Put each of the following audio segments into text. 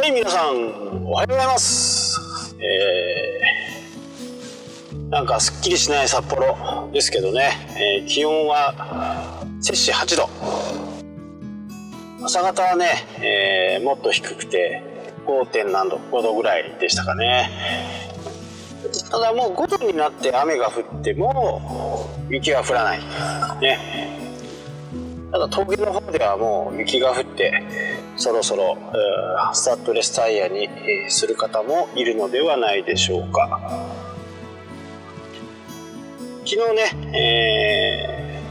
はい、皆さん、おはようございます。えー、なんかすっきりしない札幌ですけどね、えー気温は摂氏8度。朝方はね、えーもっと低くて 5. 点何度、5度ぐらいでしたかね。ただもう5度になって雨が降っても雪は降らない。ね。ただ峠の方ではもう雪が降ってそろそろ、スタッドレスタイヤに、する方もいるのではないでしょうか。昨日ね、え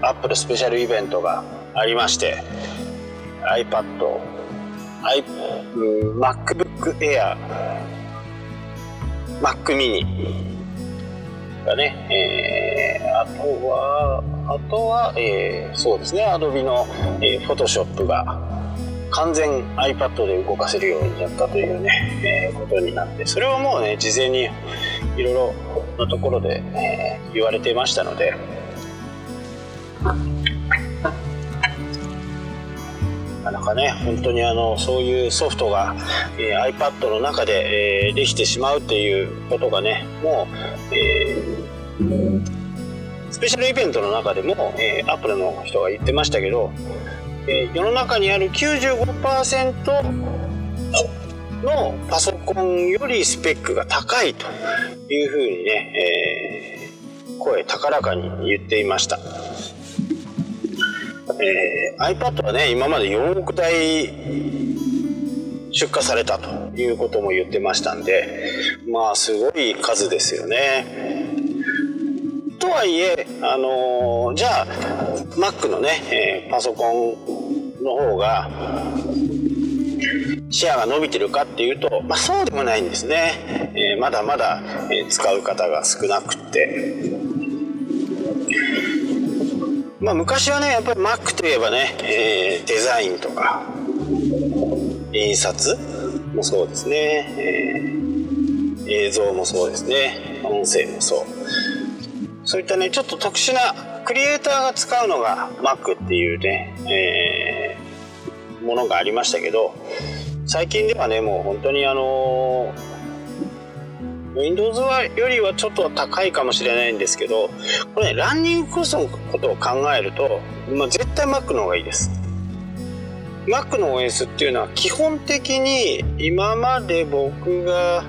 ー、アップルスペシャルイベントがありまして iPad、I、MacBook Air、Mac mini がね、えーあとは、あとは、えーそうですね、Adobe の、えー Photoshop が完全 iPad で動かせるようになったというね、えーことになって、それはもうね、事前にいろいろなところで、えー言われていましたので、なかなかね、本当にあのそういうソフトが、えー iPad の中で、えーできてしまうっていうことがね、もう、えースペシャルイベントの中でも、えー、アップルの人が言ってましたけど、えー世の中にある95%のパソコンよりスペックが高いというふうにね、えー声高らかに言っていました。えー iPad はね今まで4億台出荷されたということも言ってましたんでまあすごい数ですよね。とはいえ、あのーじゃあ Mac のね、えーパソコンの方がシェアが伸びてるかっていうと、まあ、そうでもないんですね、えーまだまだ、使う方が少なくて。まあ、昔はねやっぱり Mac といえばね、えーデザインとか印刷もそうですね、えー映像もそうですね。音声もそう。そういったねちょっと特殊なクリエイターが使うのが Mac っていうね、ものがありましたけど最近ではねもう本当にあの Windows はよりはちょっと高いかもしれないんですけどこれねランニングコストのことを考えると、まあ、絶対 Mac の方がいいです。Mac の OS っていうのは基本的に今まで僕が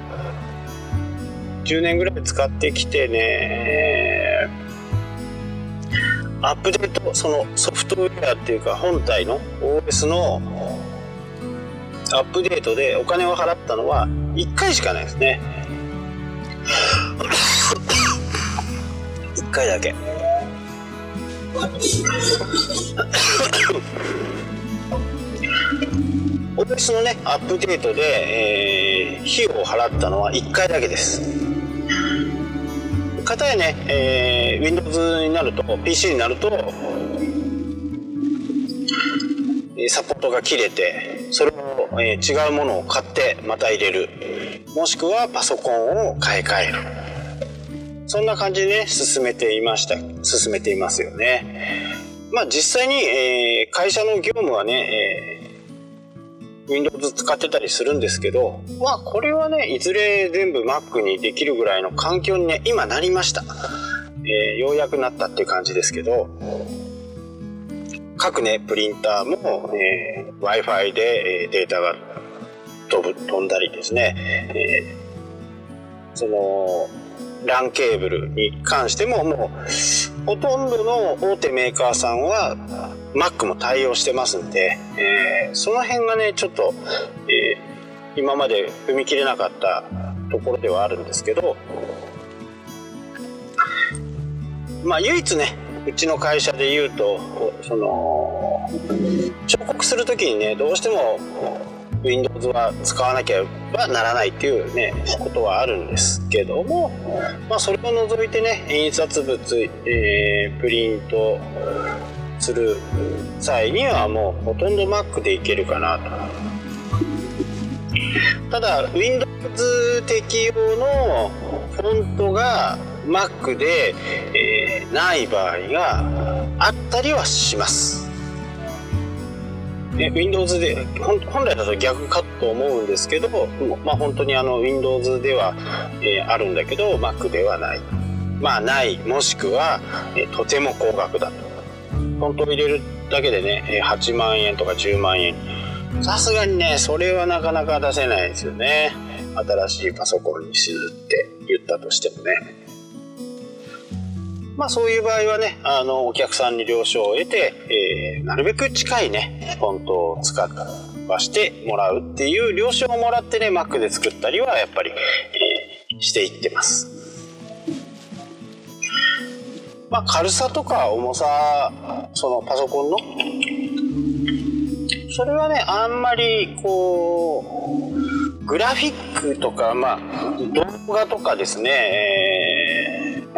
10年ぐらい使ってきてねアップデートそのソフトウェアっていうか本体の OS のアップデートでお金を払ったのは1回しかないですね。1回だけ。OS のねアップデートで、えー費用を払ったのは1回だけです。かたやね、えー Windows になると PC になるとサポートが切れてそれを、えー違うものを買ってまた入れる。もしくはパソコンを買い替える。そんな感じでね進めていました進めていますよね。まあ実際に、えー会社の業務はね、えー Windows 使ってたりするんですけどまあこれはねいずれ全部 Mac にできるぐらいの環境にね今なりました、えーようやくなったっていう感じですけど各ねプリンターも、え w i f i で、えデータが飛ぶ飛んだりですね、えーその LAN ケーブルに関してももうほとんどの大手メーカーさんは Mac も対応してますんで、えーその辺がねちょっと、えー今まで踏み切れなかったところではあるんですけどまあ唯一ねうちの会社で言うとその彫刻する時にねどうしても Windows は使わなきゃはならないっていうねことはあるんですけども、まあ、それを除いてね印刷物、えープリントする際にはもうほとんど Mac でいけるかなと。ただ Windows 適用のフォントが Mac で、えーない場合があったりはします。ね、Windows で本来だと逆かと思うんですけど、まあ、本当にあの Windows では、えー、あるんだけど Mac ではない。まあないもしくは、えー、とても高額だと。本当入れるだけでね8万円とか10万円。さすがにねそれはなかなか出せないですよね。新しいパソコンにするって言ったとしてもねまあそういう場合はね、あの、お客さんに了承を得て、えー、なるべく近いね、フォントを使わしてもらうっていう了承をもらってね、Mac で作ったりはやっぱり、えー、していってます。まあ軽さとか重さ、そのパソコンの、それはね、あんまりこう、グラフィックとか、まあ、動画とかですね、えーっ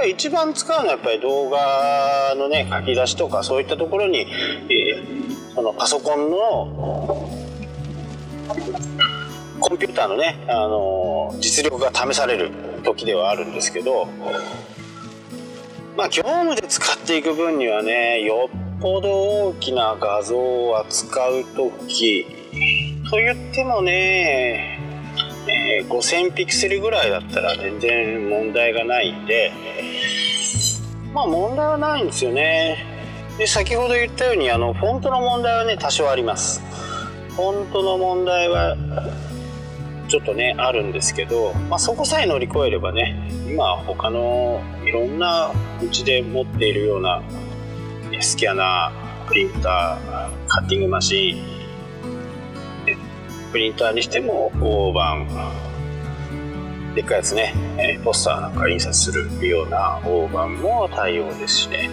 ぱり一番使うのはやっぱり動画のね書き出しとかそういったところに、えー、そのパソコンのコンピューターのね、あの実力が試される時ではあるんですけどまあ業務で使っていく分にはねよっぽど大きな画像を扱う時と言ってもねえー、5000ピクセルぐらいだったら全然問題がないんでまあ問題はないんですよね。で先ほど言ったようにあのフォントの問題はね多少あります。フォントの問題はちょっとねあるんですけど、まあ、そこさえ乗り越えればね今他のいろんなうちで持っているようなスキャナープリンターカッティングマシンプリンターにしても大判でっかいやつね、えポスターなんか印刷するような大判も対応ですしね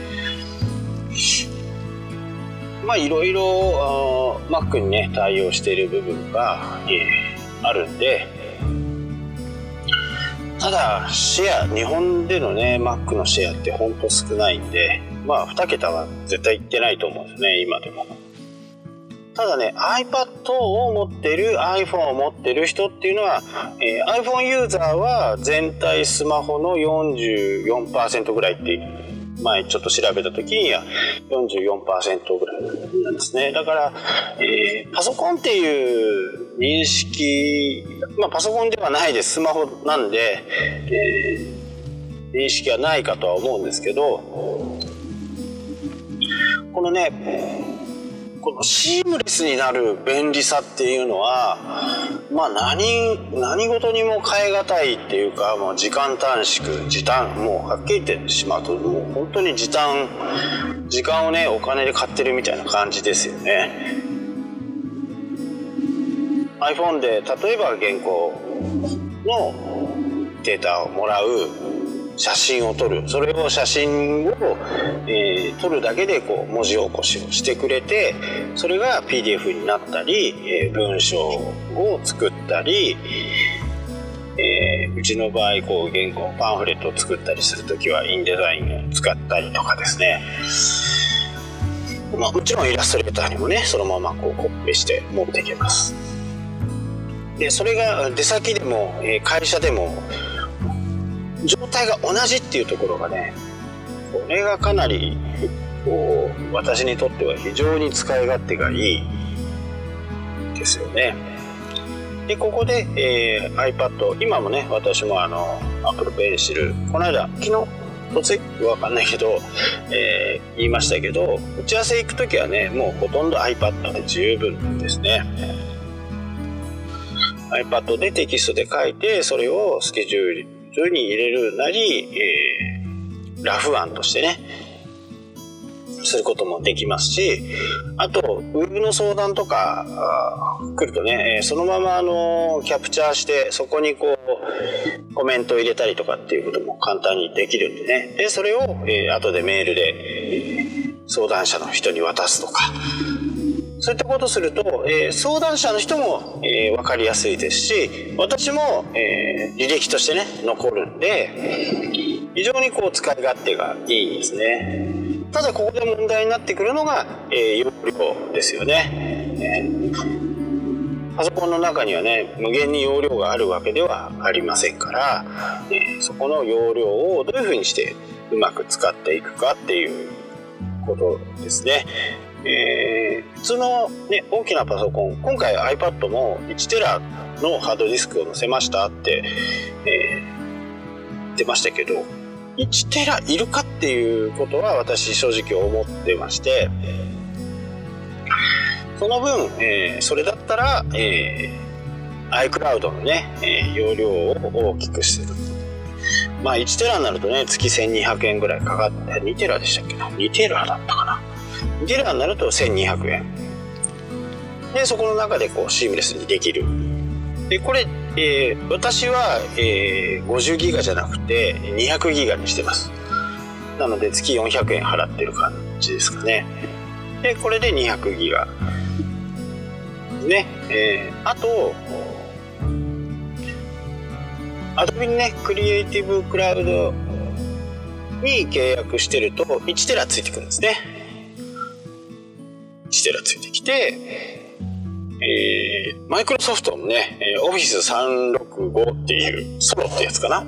まあいろいろ Mac にね対応している部分が、えー、あるんでただシェア日本でのね Mac のシェアってほんと少ないんでまあ2桁は絶対いってないと思うんですね今でも。ただね iPad を持ってる iPhone を持ってる人っていうのは、えー、iPhone ユーザーは全体スマホの44%ぐらいって前ちょっと調べた時には44%ぐらいなんですね。だから、えー、パソコンっていう認識まあパソコンではないです。スマホなんで、えー、認識はないかとは思うんですけどこのねこのシームレスになる便利さっていうのはまあ何何事にも変え難いっていうかもう時間短縮時短もうはっきり言ってしまうともう本当に時短時間をねお金で買ってるみたいな感じですよね。iPhone で例えば原稿のデータをもらう。写真を撮る。それを写真を、えー、撮るだけでこう文字起こしをしてくれてそれが PDF になったり、えー、文章を作ったり、えー、うちの場合こう原稿パンフレットを作ったりする時はインデザインを使ったりとかですね。まあ、もちろんイラストレーターにもねそのままこうコピーして持っていけます。でそれが出先でも会社でも状態が同じっていうところがねこれがかなりこう私にとっては非常に使い勝手がいいですよね。でここで、えー、iPad 今もね私もあの Apple Pencil この間昨日突然わかんないけど、えー、言いましたけど打ち合わせ行く時はねもうほとんど iPad で十分ですね。iPad でテキストで書いてそれをスケジュールそういうふうに入れるなり、えー、ラフ案としてねすることもできますしあとウェブの相談とか来るとねそのままあのキャプチャーしてそこにこうコメントを入れたりとかっていうことも簡単にできるんでね。でそれを、えー、後でメールで相談者の人に渡すとかそういったことすると、えー、相談者の人も、えー、分かりやすいですし私も、えー、履歴としてね残るんで非常にこう使い勝手がいいんですねただここで問題になってくるのが、え容量ですよね、パソコンの中にはね無限に容量があるわけではありませんから、えそこの容量をどういうふうにしてうまく使っていくかっていうことですね。えー、通の、ね、大きなパソコン今回 iPad も1テラのハードディスクを載せましたって、えー、言ってましたけど1テラいるかっていうことは私正直思ってましてその分、えー、それだったら、えー、iCloud のね、えー、容量を大きくする。まあ1テラになるとね月1200円ぐらいかかって2テラでしたっけな？2テラだったかな？2テラになると1200円。でそこの中でこうシームレスにできる。でこれ、えー、私は、えー、50ギガじゃなくて200ギガにしてます。なので月400円払ってる感じですかね。でこれで200ギガ。ね、えー、あと Adobe ねクリエイティブクラウドに契約してると1テラついてくるんですね。1テラついてきてえー、マイクロソフトのね、オフィス365っていうソロってやつかな。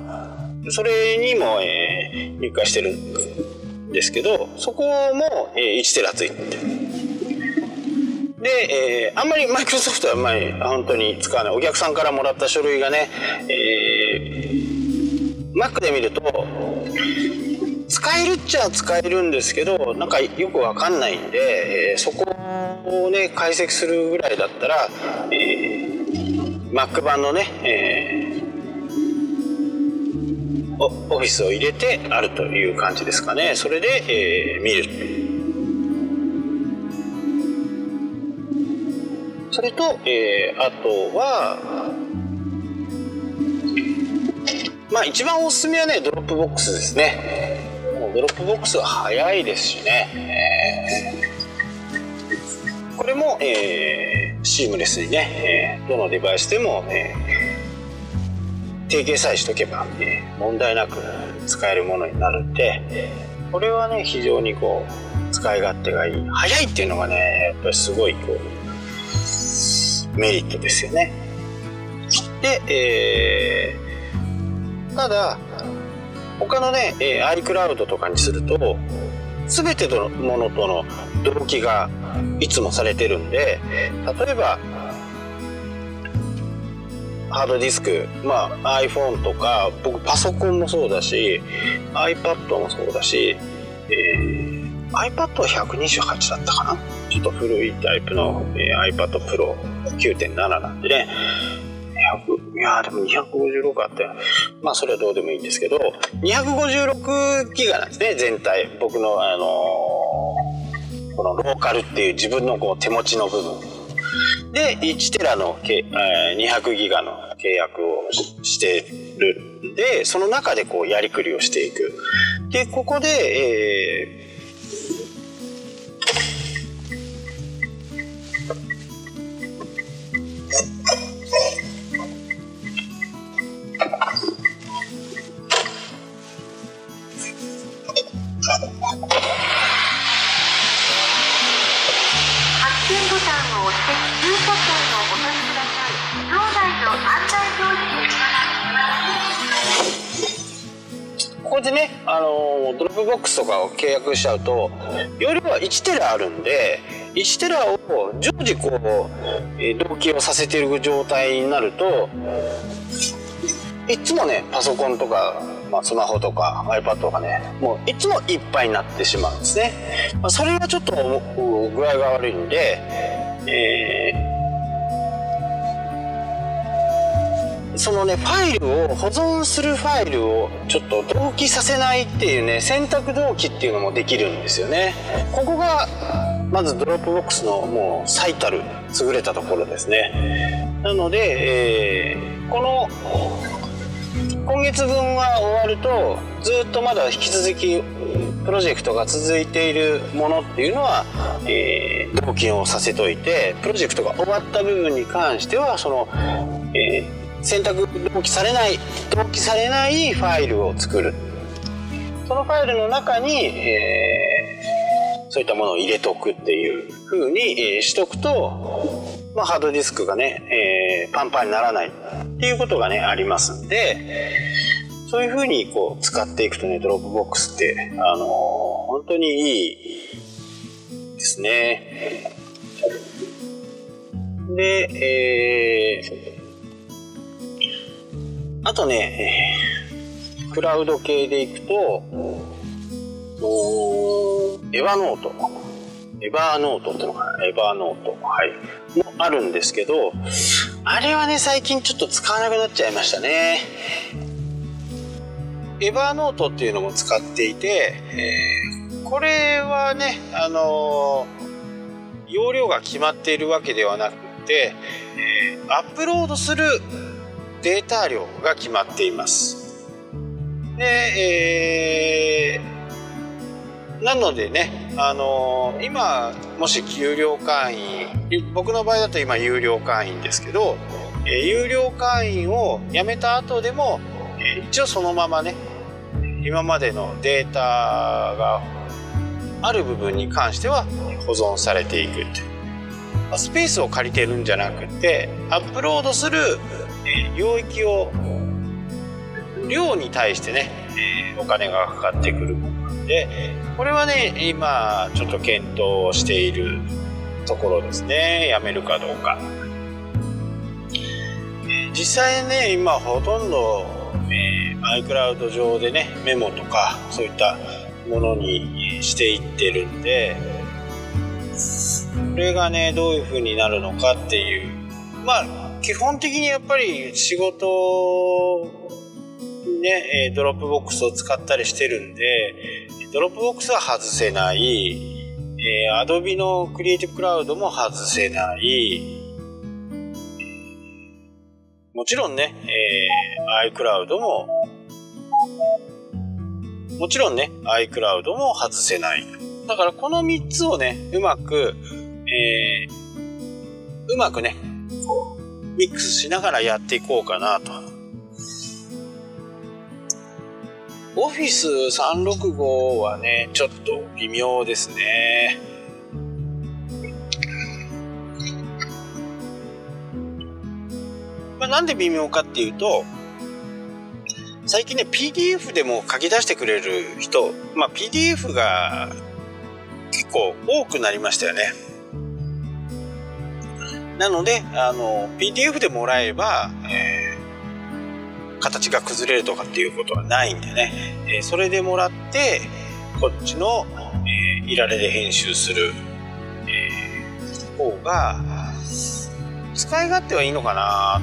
それにも、えー、入会してるんですけど、そこも、えー、1テラついて。で、えー、あんまりマイクロソフトはあんまり本当に使わない。お客さんからもらった書類がね、えー、Mac で見ると、使えるっちゃ使えるんですけどなんかよくわかんないんで、えー、そこをね解析するぐらいだったら、えー、Mac 版のね、えー、オフィスを入れてあるという感じですかね。それで、えー、見る。それと、えー、あとはまあ一番おすすめはねドロップボックスですね。ドロップボックスは早いですしね、えー、これも、えー、シームレスにね、えー、どのデバイスでも、えー、提携さえしとけば、えー、問題なく使えるものになるんでこれはね非常にこう使い勝手がいい。早いっていうのがねやっぱりすごいこうメリットですよね。で、えー、ただ他のね、えー、iCloud とかにすると全てのものとの同期がいつもされてるんで例えばハードディスク、まあ、iPhone とか僕パソコンもそうだし iPad もそうだし、えー、iPad は128だったかな？ちょっと古いタイプの、えー、iPad Pro 9.7なんでね。200いやでも256あってまあそれはどうでもいいんですけど256ギガなんですね全体。僕のあのー、このローカルっていう自分のこう手持ちの部分。で1テラの200ギガの契約をしてる。でその中でこうやりくりをしていく。でここで、ここでね、あのドロップボックスとかを契約しちゃうと容量は1テラあるんで1テラを常時こう、え同期をさせてる状態になるといつもねパソコンとか、まあ、スマホとか iPad とかねもういつもいっぱいになってしまうんですね、まあ、それがちょっと具合が悪いんで、えそのねファイルを保存するファイルをちょっと同期させないっていうね選択同期っていうのもできるんですよね。ここがまず Dropbox のもう最たる優れたところですね。なので、えー、この今月分が終わるとずっとまだ引き続きプロジェクトが続いているものっていうのは、えー、同期をさせといてプロジェクトが終わった部分に関してはその、えー選択同期されない同期されないファイルを作る。そのファイルの中に、えー、そういったものを入れとくっていう風に、えー、しとくと、まあ、ハードディスクがね、えー、パンパンにならないっていうことがねありますんでそういう風にこう使っていくとね Dropbox ってあのー、本当にいいですね。で、えー、あとね、クラウド系でいくと、エヴァノート。エヴァーノートってのかな？エヴァーノート。はい。もあるんですけど、あれはね、最近ちょっと使わなくなっちゃいましたね。エヴァーノートっていうのも使っていて、えー、これはね、あのー、容量が決まっているわけではなくて、えー、アップロードするデータ量が決まっています。で、えー、なのでね、あのー、今、もし有料会員、僕の場合だと今有料会員ですけど、えー、有料会員を辞めた後でも、えー、一応そのままね、今までのデータがある部分に関しては保存されていくってスペースを借りてるんじゃなくてアップロードする領域を量に対してねお金がかかってくるものでこれはね今ちょっと検討しているところですね。やめるかどうか。実際ね今ほとんど iCloud 上でねメモとかそういったものにしていってるんでこれがねどういう風になるのかっていうまあ基本的にやっぱり仕事ねえ Dropbox を使ったりしてるんで Dropbox は外せない、えー、Adobe の Creative Cloud も外せないもちろんね、えー、iCloud ももちろんね、iCloud も外せない。だからこの3つをね、うまく、えー、うまくね、ミックスしながらやっていこうかなと。Office 365はね、ちょっと微妙ですね。まあ、なんで微妙かっていうと、最近ね PDF でも書き出してくれる人、まあ、PDF が結構多くなりましたよねなのであの PDF でもらえば、えー、形が崩れるとかっていうことはないんでね、えー、それでもらってこっちの、えー、いられで編集する、えー、方が使い勝手はいいのかな。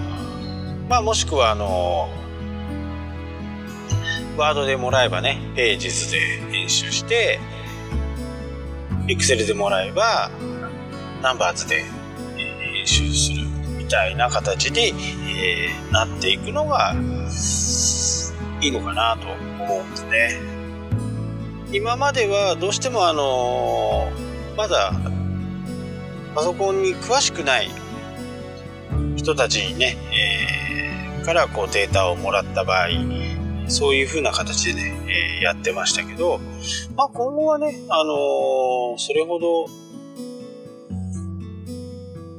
まあもしくはあのワードでもらえばね、ページ図で編集して、Excel でもらえば、ナンバーズで編集するみたいな形に、えー、なっていくのがいいのかなと思うんですね。今まではどうしてもあのー、まだパソコンに詳しくない人たちにね、えー、からこうデータをもらった場合、そういう風な形でね、えー、やってましたけど、まあ今後はね、あのー、それほど、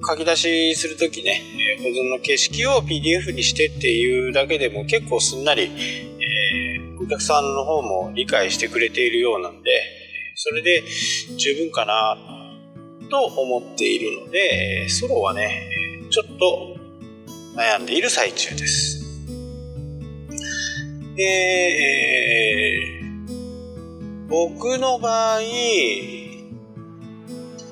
書き出しするときね、えー、保存の形式を PDF にしてっていうだけでも結構すんなり、えー、お客さんの方も理解してくれているようなんで、それで十分かなと思っているので、ソロはね、ちょっと悩んでいる最中です。で、えー、僕の場合、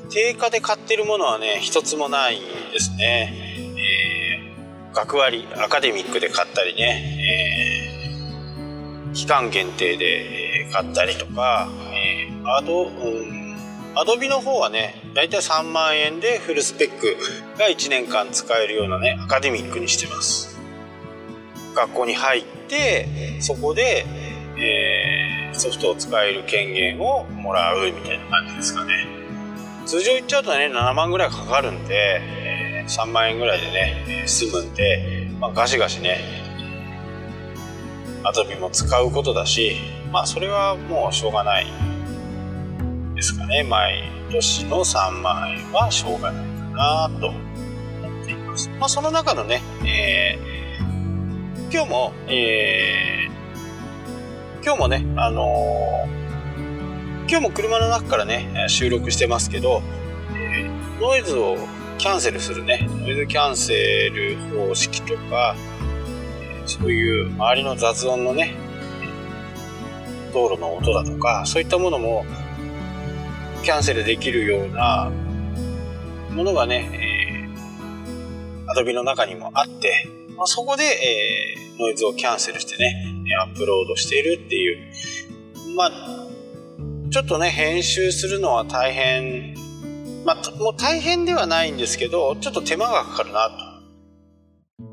定価で買ってるものはね、一つもないですね。えー、学割、アカデミックで買ったりね、えー、期間限定で買ったりとか、えー、アド、うん、アドビの方はね、だいたい3万円でフルスペックが1年間使えるようなね、アカデミックにしてます。学校に入ってそこで、えー、ソフトを使える権限をもらうみたいな感じですかね通常言っちゃうとね7万ぐらいかかるんで、え、3万円ぐらいでね済むんで、まあ、ガシガシねアドビも使うことだしまあそれはもうしょうがないですかね。毎年の3万円はしょうがないかなと思っています。まあその中のね、えー今日も、えー、今日もね、あのー、今日も車の中からね、収録してますけど、えー、ノイズをキャンセルするねノイズキャンセル方式とかえそういう周りの雑音のね道路の音だとかそういったものもキャンセルできるようなものがね、えー、Adobe の中にもあって、まあ、そこで、えー、ノイズをキャンセルしてねアップロードしているっていうまあちょっとね編集するのは大変まあもう大変ではないんですけどちょっと手間がかかるなと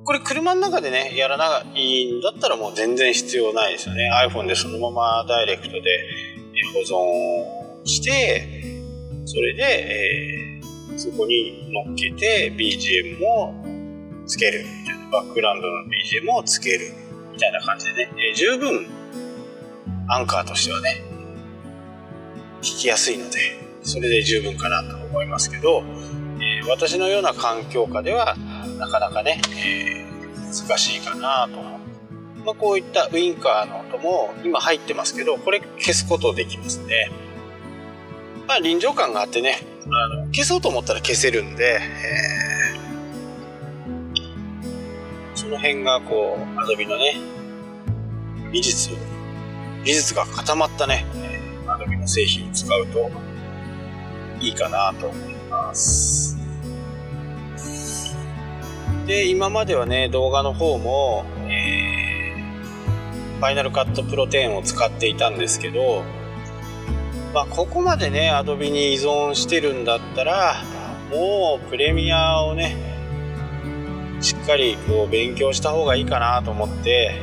これ車の中でね、やらないんだったらもう全然必要ないですよね。iPhone でそのままダイレクトで保存して、それで、えー、そこに乗っけて BGM もつける。バックグラウンドの BGM をつけるみたいな感じでね、えー、十分アンカーとしてはね、聞きやすいので、それで十分かなと思いますけど、えー、私のような環境下では、なかなかね、えー、難しいかなと思って。まあ、こういったウインカーの音も今入ってますけど、これ消すことできますね。まあ臨場感があってね、あの消そうと思ったら消せるんで、えー、その辺がこう、アドビのね、技術、技術が固まったね、ドビの製品を使うといいかなと思います。で、今まではね、動画の方も、えー、ファイナルカットプロ10を使っていたんですけど、まあ、ここまでね、Adobe に依存してるんだったら、もうプレミアをね、しっかりこう勉強した方がいいかなと思って、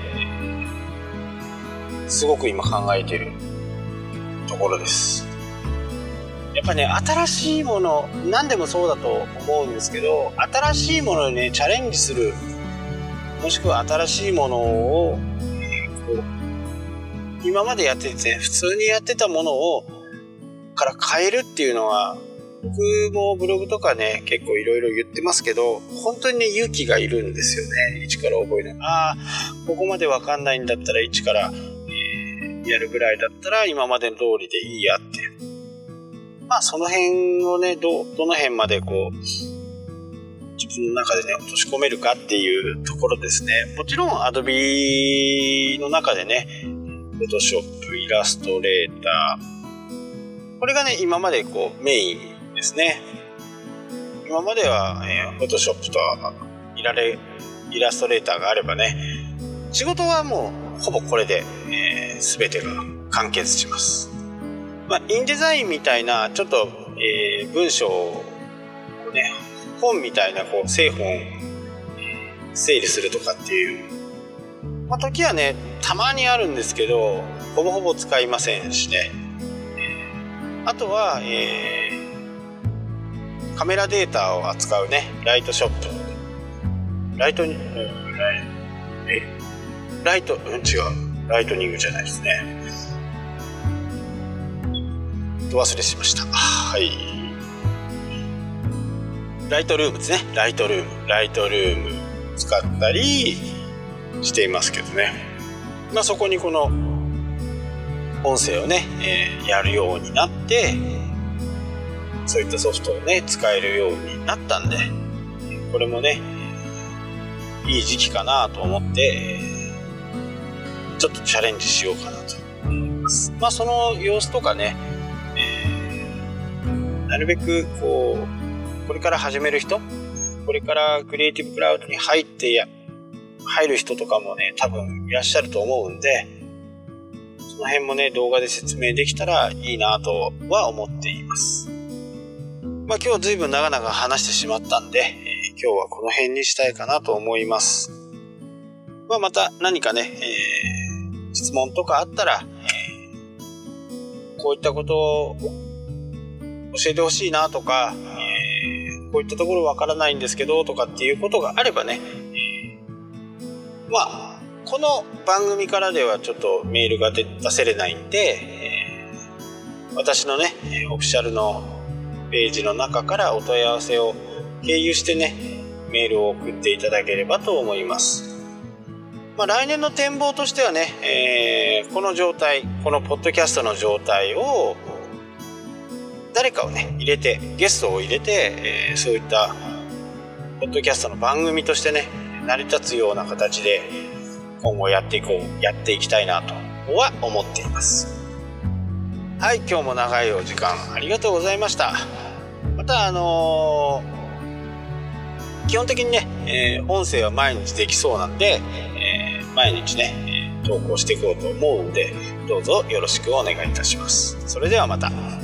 すごく今考えてるころです。やっぱね新しいもの何でもそうだと思うんですけど新しいものにねチャレンジするもしくは新しいものを、えー、こう今までやってて普通にやってたものをから変えるっていうのは僕もブログとかね結構いろいろ言ってますけど本当にね勇気がいるんですよね一から覚えるああここまでわかんないんだったら一から、やるぐらいだったら今までの通りでいいやってまあその辺をね、ど、どの辺までこう、自分の中でね、落とし込めるかっていうところですね。もちろん Adobe の中でね、Photoshop、イラストレーター、これがね、今までこうメインですね。今までは、えー、Photoshop とイラレイラストレーターがあればね、仕事はもうほぼこれで、えー、全てが完結します。まあ、インデザインみたいなちょっと、えー、文章をね本みたいなこう製本、整理するとかっていう、まあ、時はねたまにあるんですけどほぼほぼ使いませんしね、あとは、えー、カメラデータを扱うねライトショップ。ライトに、うん、え？ライト、うん、違う。ライトニングじゃないですね。と忘れしました。はい。ライトルームですね。ライトルーム。ライトルーム使ったりしていますけどね。まあそこにこの音声をね、えー、やるようになってそういったソフトをね使えるようになったんでこれもねいい時期かなと思ってちょっとチャレンジしようかなと。思いまあその様子とかねえなるべくこうこれから始める人これからクリエイティブクラウドに入ってや入る人とかもね多分いらっしゃると思うんでその辺もね動画で説明できたらいいなとは思っています。まあ今日随分長々話してしまったんで、えー、今日はこの辺にしたいかなと思います。まあまた何かね、えー、質問とかあったら、えー、こういったことを教えてほしいなとか、えー、こういったところわからないんですけどとかっていうことがあればね、まあこの番組からではちょっとメールが出せれないんで、えー、私のねオフィシャルのページの中からお問い合わせを経由してねメールを送っていただければと思います。まあ、来年の展望としてはね、えー、この状態このポッドキャストの状態を誰かをね入れてゲストを入れて、えー、そういったポッドキャストの番組としてね成り立つような形で今後やっていこうやっていきたいなとは思っています。はい今日も長いお時間ありがとうございました。またあのー、基本的にね、えー、音声は毎日できそうなんで、え、毎日ね投稿していこうと思うんでどうぞよろしくお願いいたします。それではまた。